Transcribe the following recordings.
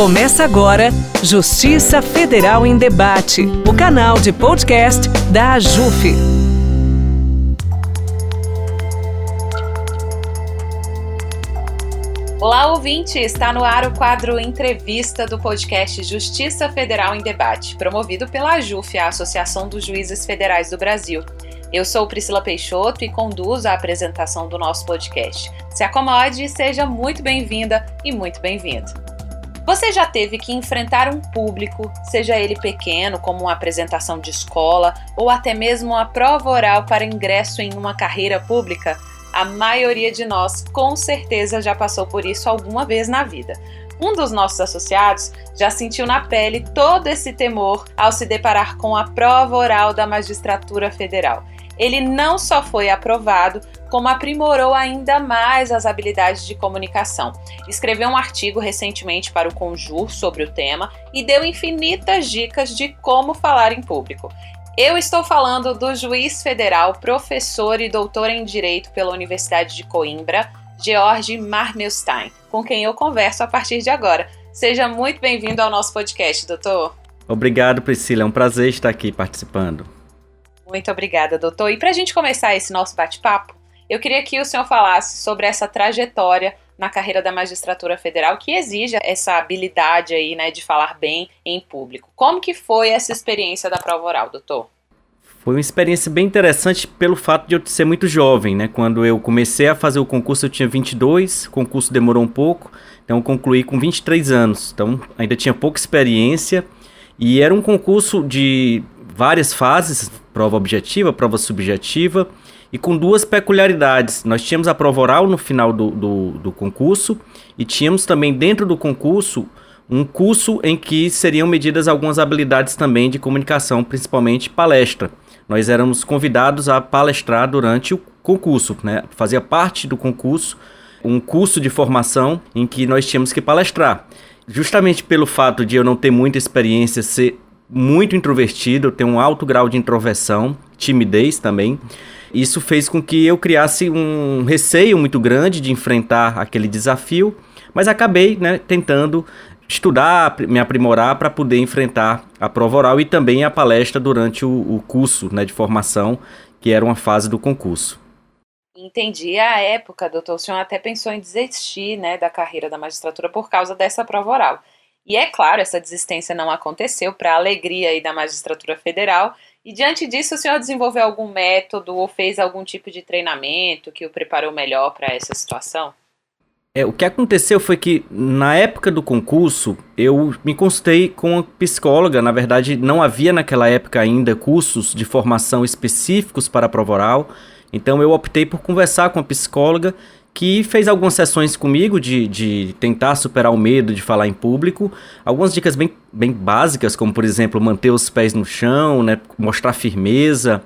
Começa agora Justiça Federal em Debate, o canal de podcast da AJUF. Olá, ouvinte! Está no ar o quadro Entrevista do podcast Justiça Federal em Debate, promovido pela AJUF, a Associação dos Juízes Federais do Brasil. Eu sou Priscila Peixoto e conduzo a apresentação do nosso podcast. Se acomode seja muito bem-vinda e muito bem-vindo. Você já teve que enfrentar um público, seja ele pequeno, como uma apresentação de escola, ou até mesmo uma prova oral para ingresso em uma carreira pública? A maioria de nós, com certeza, já passou por isso alguma vez na vida. Um dos nossos associados já sentiu na pele todo esse temor ao se deparar com a prova oral da magistratura federal ele não só foi aprovado, como aprimorou ainda mais as habilidades de comunicação. Escreveu um artigo recentemente para o Conjur sobre o tema e deu infinitas dicas de como falar em público. Eu estou falando do juiz federal, professor e doutor em Direito pela Universidade de Coimbra, George Marmelstein, com quem eu converso a partir de agora. Seja muito bem-vindo ao nosso podcast, doutor. Obrigado, Priscila. É um prazer estar aqui participando. Muito obrigada, doutor. E para a gente começar esse nosso bate-papo, eu queria que o senhor falasse sobre essa trajetória na carreira da magistratura federal que exige essa habilidade aí, né, de falar bem em público. Como que foi essa experiência da prova oral, doutor? Foi uma experiência bem interessante pelo fato de eu ser muito jovem, né? Quando eu comecei a fazer o concurso eu tinha 22, o concurso demorou um pouco, então concluí com 23 anos. Então ainda tinha pouca experiência e era um concurso de várias fases, prova objetiva, prova subjetiva, e com duas peculiaridades. Nós tínhamos a prova oral no final do, do, do concurso e tínhamos também dentro do concurso um curso em que seriam medidas algumas habilidades também de comunicação, principalmente palestra. Nós éramos convidados a palestrar durante o concurso, né? fazia parte do concurso um curso de formação em que nós tínhamos que palestrar. Justamente pelo fato de eu não ter muita experiência, ser muito introvertido, tenho um alto grau de introversão, timidez também. Isso fez com que eu criasse um receio muito grande de enfrentar aquele desafio, mas acabei né, tentando estudar, me aprimorar para poder enfrentar a prova oral e também a palestra durante o, o curso né, de formação, que era uma fase do concurso. Entendi. A época, doutor, o senhor até pensou em desistir né, da carreira da magistratura por causa dessa prova oral. E é claro, essa desistência não aconteceu para a alegria aí da magistratura federal. E diante disso, o senhor desenvolveu algum método ou fez algum tipo de treinamento que o preparou melhor para essa situação? É, o que aconteceu foi que na época do concurso eu me consultei com uma psicóloga. Na verdade, não havia naquela época ainda cursos de formação específicos para a prova oral. Então eu optei por conversar com a psicóloga que fez algumas sessões comigo de, de tentar superar o medo de falar em público. Algumas dicas bem, bem básicas, como por exemplo, manter os pés no chão, né, mostrar firmeza,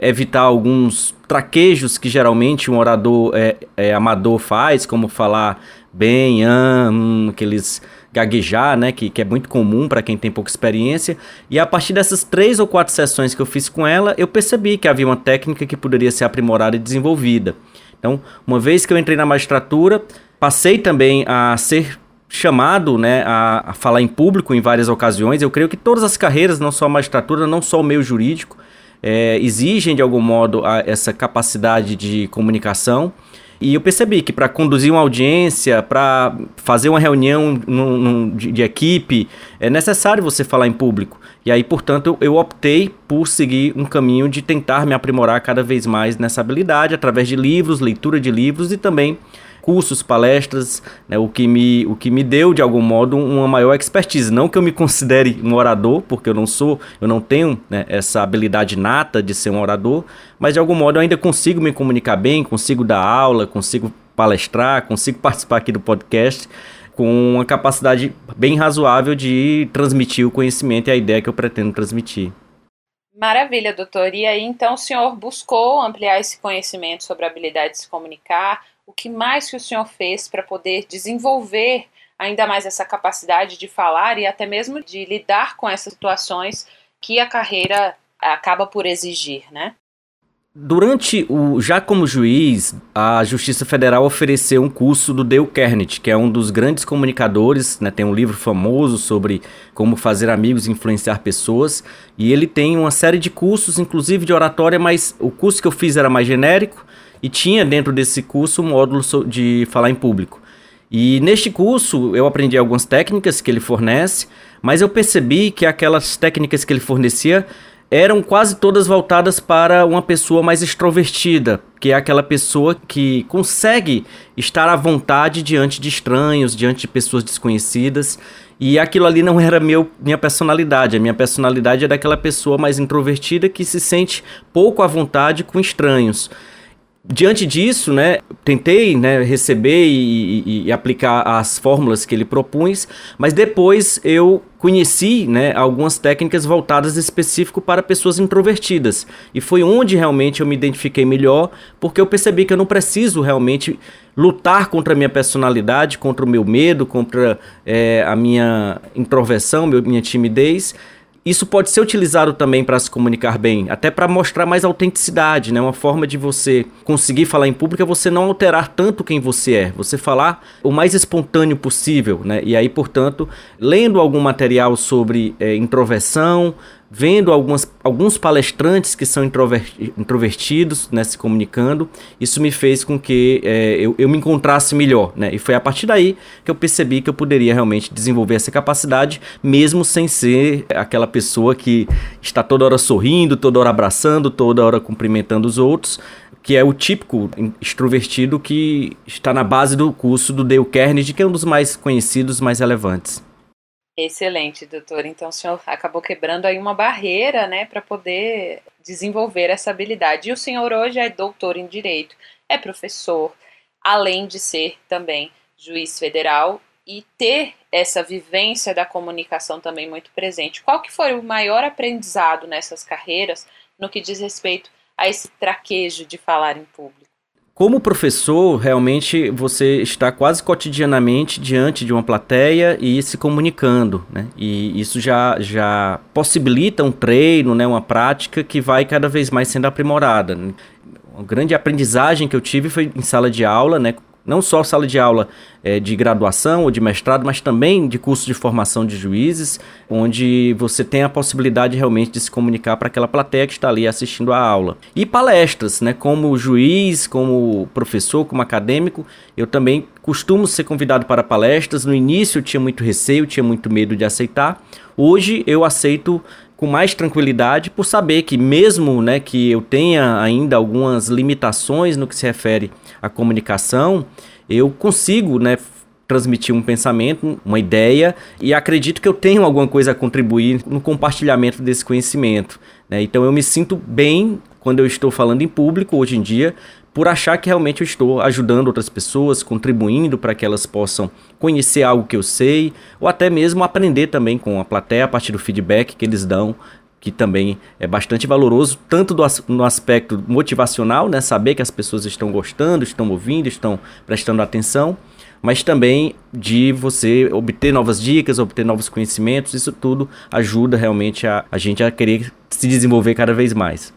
evitar alguns traquejos que geralmente um orador é, é amador faz, como falar bem, ah, hum, aqueles gaguejar, né, que, que é muito comum para quem tem pouca experiência. E a partir dessas três ou quatro sessões que eu fiz com ela, eu percebi que havia uma técnica que poderia ser aprimorada e desenvolvida. Então, uma vez que eu entrei na magistratura, passei também a ser chamado né, a, a, falar em público em várias ocasiões. Eu creio que todas as carreiras, não só a magistratura, não só o meio jurídico, é, exigem de algum modo a, essa capacidade de comunicação. E eu percebi que para conduzir uma audiência, para fazer uma reunião no, no, de, de, equipe, é necessário você falar em público. E aí, portanto, eu, eu optei por seguir um caminho de tentar me aprimorar cada vez mais nessa habilidade, através de livros, leitura de livros e também cursos, palestras, né, o, que me, o que me deu, de algum modo, uma maior expertise. Não que eu me considere um orador, porque eu não sou, eu não tenho né, essa habilidade nata de ser um orador, mas de algum modo eu ainda consigo me comunicar bem, consigo dar aula, consigo palestrar, consigo participar aqui do podcast com uma capacidade bem razoável de transmitir o conhecimento e a ideia que eu pretendo transmitir. Maravilha, doutor. E aí, então, o senhor buscou ampliar esse conhecimento sobre a habilidade de se comunicar, o que mais que o senhor fez para poder desenvolver ainda mais essa capacidade de falar e até mesmo de lidar com essas situações que a carreira acaba por exigir, né? Durante o já como juiz, a Justiça Federal ofereceu um curso do Dale Carnegie, que é um dos grandes comunicadores, né, tem um livro famoso sobre como fazer amigos e influenciar pessoas, e ele tem uma série de cursos, inclusive de oratória, mas o curso que eu fiz era mais genérico e tinha dentro desse curso um módulo de falar em público. E neste curso eu aprendi algumas técnicas que ele fornece, mas eu percebi que aquelas técnicas que ele fornecia eram quase todas voltadas para uma pessoa mais extrovertida, que é aquela pessoa que consegue estar à vontade diante de estranhos, diante de pessoas desconhecidas. E aquilo ali não era meu, minha personalidade. A minha personalidade é daquela pessoa mais introvertida que se sente pouco à vontade com estranhos. Diante disso, né, tentei né, receber e, e, e, aplicar as fórmulas que ele propunha, mas depois eu conheci né, algumas técnicas voltadas específico para pessoas introvertidas. E foi onde realmente eu me identifiquei melhor, porque eu percebi que eu não preciso realmente lutar contra a minha personalidade, contra o meu medo, contra é, a minha introversão, minha timidez isso pode ser utilizado também para se comunicar bem, até para mostrar mais autenticidade, né? Uma forma de você conseguir falar em público é você não alterar tanto quem você é, você falar o mais espontâneo possível, né? E aí, portanto, lendo algum material sobre é, introversão, vendo algumas, alguns palestrantes que são introvertidos, né, se comunicando, isso me fez com que é, eu, eu me encontrasse melhor, né, e foi a partir daí que eu percebi que eu poderia realmente desenvolver essa capacidade, mesmo sem ser aquela pessoa que está toda hora sorrindo, toda hora abraçando, toda hora cumprimentando os outros, que é o típico extrovertido que está na base do curso do Dale Carnegie, que é um dos mais conhecidos, mais relevantes. Excelente, doutor. Então o senhor acabou quebrando aí uma barreira, né, para poder desenvolver essa habilidade. E o senhor hoje é doutor em direito, é professor, além de ser também juiz federal e ter essa vivência da comunicação também muito presente. Qual que foi o maior aprendizado nessas carreiras no que diz respeito a esse traquejo de falar em público? Como professor, realmente você está quase cotidianamente diante de uma plateia e se comunicando, né? E isso já, já possibilita um treino, né? uma prática que vai cada vez mais sendo aprimorada. Né? Uma grande aprendizagem que eu tive foi em sala de aula, né? Não só sala de aula é, de graduação ou de mestrado, mas também de curso de formação de juízes, onde você tem a possibilidade realmente de se comunicar para aquela plateia que está ali assistindo a aula. E palestras, né, como juiz, como professor, como acadêmico, eu também costumo ser convidado para palestras. No início eu tinha muito receio, tinha muito medo de aceitar. Hoje eu aceito com mais tranquilidade por saber que mesmo né, que eu tenha ainda algumas limitações no que se refere à comunicação, eu consigo né, transmitir um pensamento, uma ideia e acredito que eu tenho alguma coisa a contribuir no compartilhamento desse conhecimento. Né? Então eu me sinto bem quando eu estou falando em público hoje em dia, por achar que realmente eu estou ajudando outras pessoas, contribuindo para que elas possam conhecer algo que eu sei, ou até mesmo aprender também com a plateia a partir do feedback que eles dão, que também é bastante valoroso, tanto do, no aspecto motivacional, né, saber que as pessoas estão gostando, estão ouvindo, estão prestando atenção, mas também de você obter novas dicas, obter novos conhecimentos, isso tudo ajuda realmente a, a gente a querer se desenvolver cada vez mais.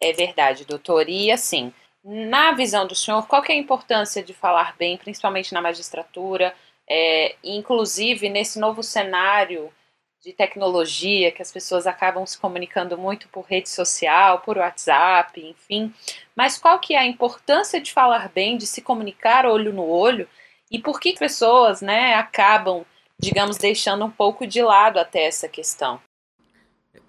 É verdade, doutor. E assim, na visão do senhor, qual é a importância de falar bem, principalmente na magistratura, é, inclusive nesse novo cenário de tecnologia, que as pessoas acabam se comunicando muito por rede social, por WhatsApp, enfim. Mas qual que é a importância de falar bem, de se comunicar olho no olho, e por que pessoas né, acabam, digamos, deixando um pouco de lado até essa questão?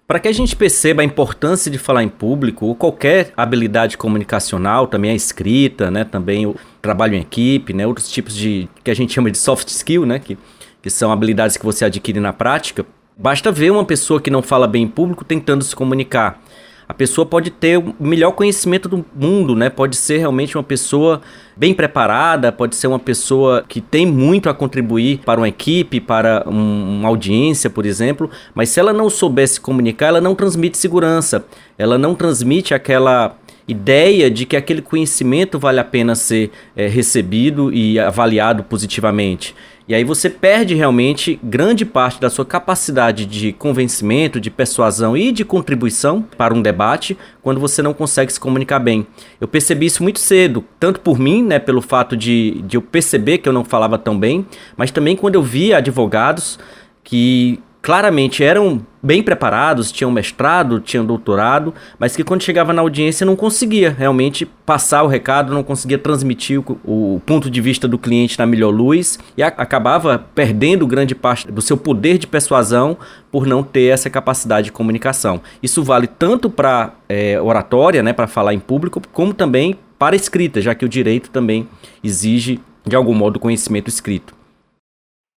Para que a gente perceba a importância de falar em público, ou qualquer habilidade comunicacional, também a escrita, né, também o trabalho em equipe, né, outros tipos de que a gente chama de soft skill, né, que, que são habilidades que você adquire na prática, basta ver uma pessoa que não fala bem em público tentando se comunicar a pessoa pode ter o melhor conhecimento do mundo, né? Pode ser realmente uma pessoa bem preparada, pode ser uma pessoa que tem muito a contribuir para uma equipe, para um, uma audiência, por exemplo, mas se ela não soubesse comunicar, ela não transmite segurança, ela não transmite aquela ideia de que aquele conhecimento vale a pena ser é, recebido e avaliado positivamente. E aí você perde realmente grande parte da sua capacidade de convencimento, de persuasão e de contribuição para um debate quando você não consegue se comunicar bem. Eu percebi isso muito cedo, tanto por mim, né, pelo fato de, de eu perceber que eu não falava tão bem, mas também quando eu via advogados que claramente eram bem preparados, tinham mestrado, tinham doutorado, mas que quando chegava na audiência não conseguia realmente passar o recado, não conseguia transmitir o, o ponto de vista do cliente na melhor luz e a, acabava perdendo grande parte do seu poder de persuasão por não ter essa capacidade de comunicação. Isso vale tanto para é, oratória, né, para falar em público, como também para escrita, já que o direito também exige de algum modo conhecimento escrito.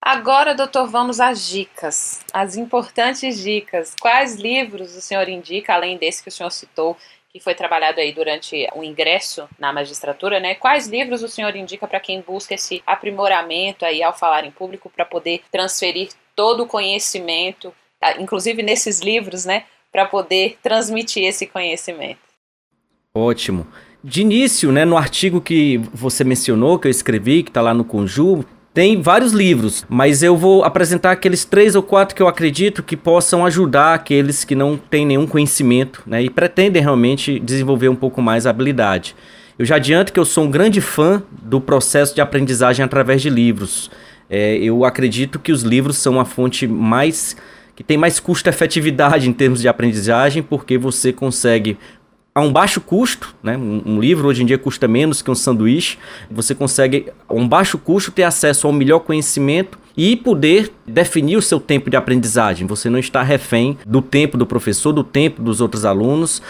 Agora, doutor, vamos às dicas, as importantes dicas. Quais livros o senhor indica, além desse que o senhor citou, que foi trabalhado aí durante o ingresso na magistratura, né? Quais livros o senhor indica para quem busca esse aprimoramento aí ao falar em público para poder transferir todo o conhecimento, tá? inclusive nesses livros, né, para poder transmitir esse conhecimento? Ótimo. De início, né, no artigo que você mencionou, que eu escrevi, que está lá no Conjur, tem vários livros, mas eu vou apresentar aqueles três ou quatro que eu acredito que possam ajudar aqueles que não têm nenhum conhecimento né, e pretendem realmente desenvolver um pouco mais a habilidade. Eu já adianto que eu sou um grande fã do processo de aprendizagem através de livros. É, eu acredito que os livros são a fonte mais que tem mais custo-efetividade em termos de aprendizagem, porque você consegue a um baixo custo, né? Um, um, livro hoje em dia custa menos que um sanduíche. Você consegue, a um baixo custo, ter acesso ao melhor conhecimento e poder definir o seu tempo de aprendizagem. Você não está refém do tempo do professor, do tempo dos outros alunos,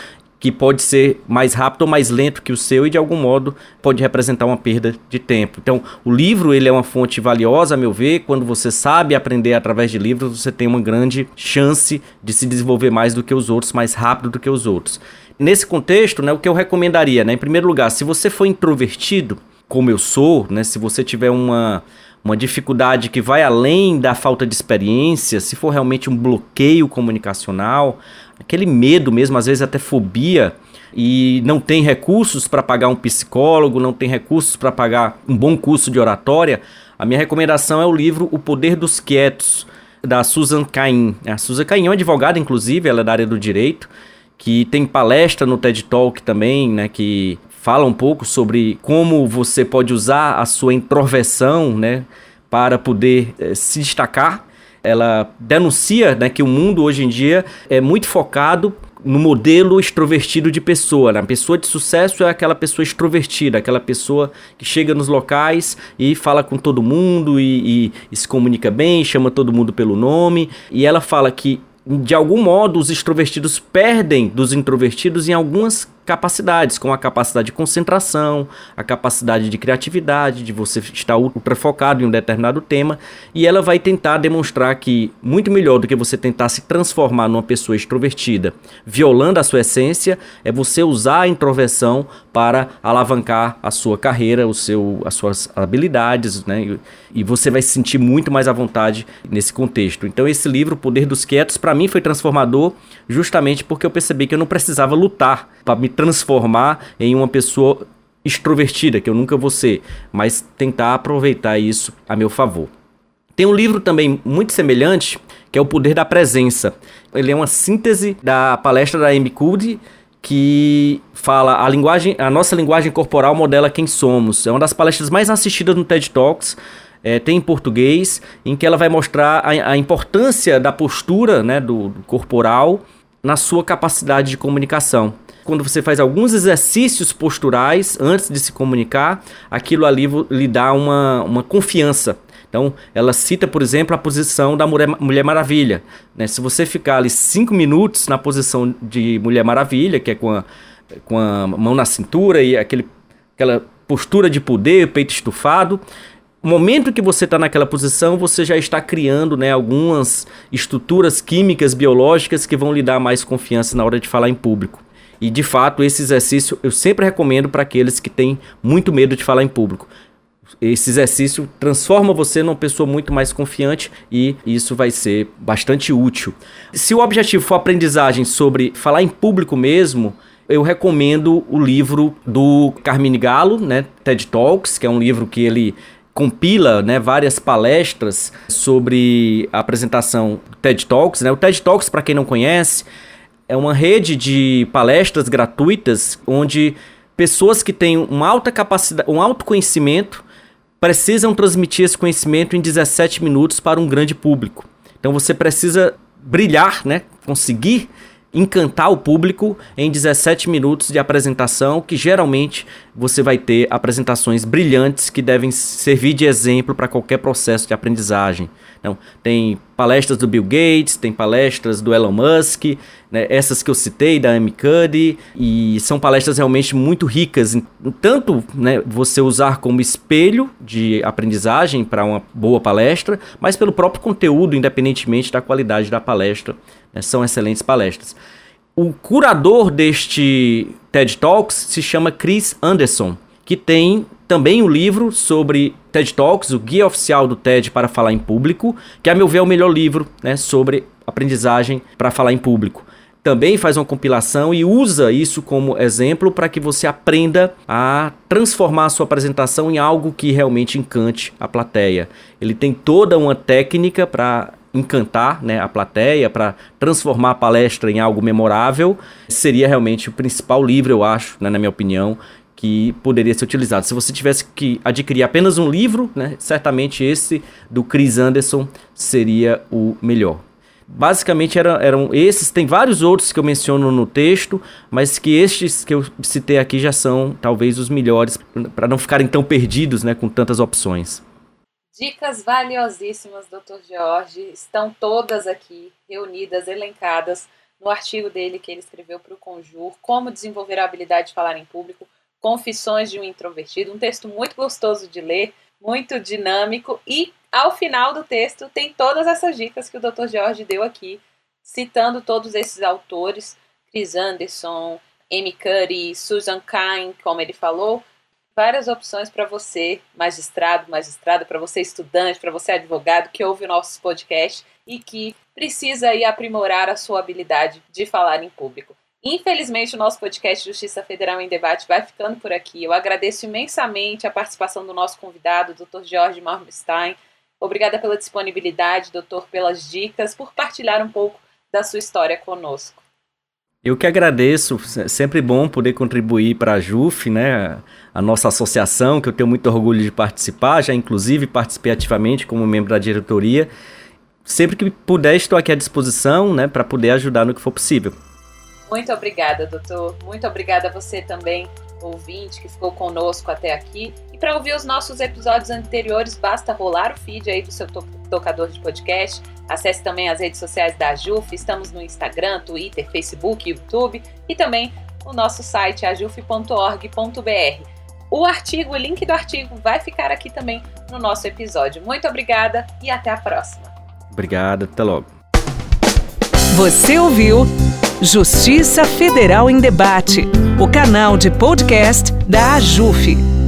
que pode ser mais rápido ou mais lento que o seu e de algum modo pode representar uma perda de tempo. Então, o livro ele é uma fonte valiosa, a meu ver. Quando você sabe aprender através de livros, você tem uma grande chance de se desenvolver mais do que os outros, mais rápido do que os outros. Nesse contexto, né, o que eu recomendaria, né, em primeiro lugar, se você for introvertido, como eu sou, né, se você tiver uma, uma dificuldade que vai além da falta de experiência, se for realmente um bloqueio comunicacional, aquele medo mesmo, às vezes até fobia, e não tem recursos para pagar um psicólogo, não tem recursos para pagar um bom curso de oratória, a minha recomendação é o livro O Poder dos Quietos, da Susan Cain. A Susan Cain é uma advogada, inclusive, ela é da área do direito, que tem palestra no TED Talk também, né, que fala um pouco sobre como você pode usar a sua introversão, né, para poder eh, se destacar. Ela denuncia, né, que o mundo hoje em dia é muito focado no modelo extrovertido de pessoa. Né? A pessoa de sucesso é aquela pessoa extrovertida, aquela pessoa que chega nos locais e fala com todo mundo e, e, e se comunica bem, chama todo mundo pelo nome. E ela fala que de algum modo, os extrovertidos perdem dos introvertidos em algumas capacidades, como a capacidade de concentração, a capacidade de criatividade, de você estar ultra focado em um determinado tema, e ela vai tentar demonstrar que muito melhor do que você tentar se transformar numa pessoa extrovertida, violando a sua essência, é você usar a introversão para alavancar a sua carreira, o seu, as suas habilidades, né? E, você vai se sentir muito mais à vontade nesse contexto. Então esse livro, Poder dos Quietos, para mim foi transformador, justamente porque eu percebi que eu não precisava lutar para me transformar em uma pessoa extrovertida, que eu nunca vou ser, mas tentar aproveitar isso a meu favor. Tem um livro também muito semelhante, que é O Poder da Presença. Ele é uma síntese da palestra da Amy Cuddy, que fala a linguagem, a nossa linguagem corporal modela quem somos. É uma das palestras mais assistidas no TED Talks. É, tem em português, em que ela vai mostrar a, a importância da postura né, do, do corporal na sua capacidade de comunicação quando você faz alguns exercícios posturais antes de se comunicar, aquilo ali lhe dá uma, uma confiança. Então, ela cita, por exemplo, a posição da Mulher, Mulher Maravilha. Né? Se você ficar ali cinco minutos na posição de Mulher Maravilha, que é com a, com a mão na cintura e aquele, aquela postura de poder, peito estufado, no momento que você está naquela posição, você já está criando né, algumas estruturas químicas, biológicas que vão lhe dar mais confiança na hora de falar em público. E de fato, esse exercício eu sempre recomendo para aqueles que têm muito medo de falar em público. Esse exercício transforma você numa pessoa muito mais confiante e isso vai ser bastante útil. Se o objetivo for aprendizagem sobre falar em público mesmo, eu recomendo o livro do Carmine Galo, né, TED Talks, que é um livro que ele compila né, várias palestras sobre a apresentação TED Talks. Né? O TED Talks, para quem não conhece, é uma rede de palestras gratuitas onde pessoas que têm uma alta capacidade, um alto conhecimento, precisam transmitir esse conhecimento em 17 minutos para um grande público. Então você precisa brilhar, né? conseguir encantar o público em 17 minutos de apresentação, que geralmente você vai ter apresentações brilhantes que devem servir de exemplo para qualquer processo de aprendizagem. Então, tem palestras do Bill Gates, tem palestras do Elon Musk, né, essas que eu citei, da Amy Cuddy, e são palestras realmente muito ricas, tanto né, você usar como espelho de aprendizagem para uma boa palestra, mas pelo próprio conteúdo, independentemente da qualidade da palestra, são excelentes palestras. O curador deste TED Talks se chama Chris Anderson, que tem também um livro sobre TED Talks, o guia oficial do TED para falar em público, que a meu ver é o melhor livro né, sobre aprendizagem para falar em público. Também faz uma compilação e usa isso como exemplo para que você aprenda a transformar a sua apresentação em algo que realmente encante a plateia. Ele tem toda uma técnica para encantar né, a plateia, para transformar a palestra em algo memorável, seria realmente o principal livro, eu acho, né, na minha opinião, que poderia ser utilizado. Se você tivesse que adquirir apenas um livro, né, certamente esse do Chris Anderson seria o melhor. Basicamente eram, esses, tem vários outros que eu menciono no texto, mas que estes que eu citei aqui já são talvez os melhores, para não ficarem tão perdidos né, com tantas opções. Dicas valiosíssimas, Dr. Jorge, estão todas aqui reunidas, elencadas no artigo dele que ele escreveu para o Conjur, Como Desenvolver a Habilidade de Falar em Público. Confissões de um Introvertido, um texto muito gostoso de ler, muito dinâmico e ao final do texto tem todas essas dicas que o Dr. Jorge deu aqui, citando todos esses autores, Chris Anderson, Amy Curry, Susan Kine, como ele falou, várias opções para você, magistrado, magistrada, para você estudante, para você advogado que ouve o nosso podcast e que precisa aí aprimorar a sua habilidade de falar em público. Infelizmente, o nosso podcast Justiça Federal em Debate vai ficando por aqui. Eu agradeço imensamente a participação do nosso convidado, Dr. Jorge Marmstein. Obrigada pela disponibilidade, doutor, pelas dicas, por partilhar um pouco da sua história conosco. Eu que agradeço, sempre bom poder contribuir para a JUF, né, a nossa associação, que eu tenho muito orgulho de participar, já inclusive participei ativamente como membro da diretoria. Sempre que puder, estou aqui à disposição, né, para poder ajudar no que for possível. Muito obrigada, doutor. Muito obrigada a você também, ouvinte, que ficou conosco até aqui. E para ouvir os nossos episódios anteriores, basta rolar o feed aí do seu tocador de podcast. Acesse também as redes sociais da JUF. Estamos no Instagram, Twitter, Facebook, YouTube e também o nosso site ajuf.org.br. O artigo, o link do artigo vai ficar aqui também no nosso episódio. Muito obrigada e até a próxima. Obrigado, até logo. Você ouviu Justiça Federal em Debate, o canal de podcast da AJUF.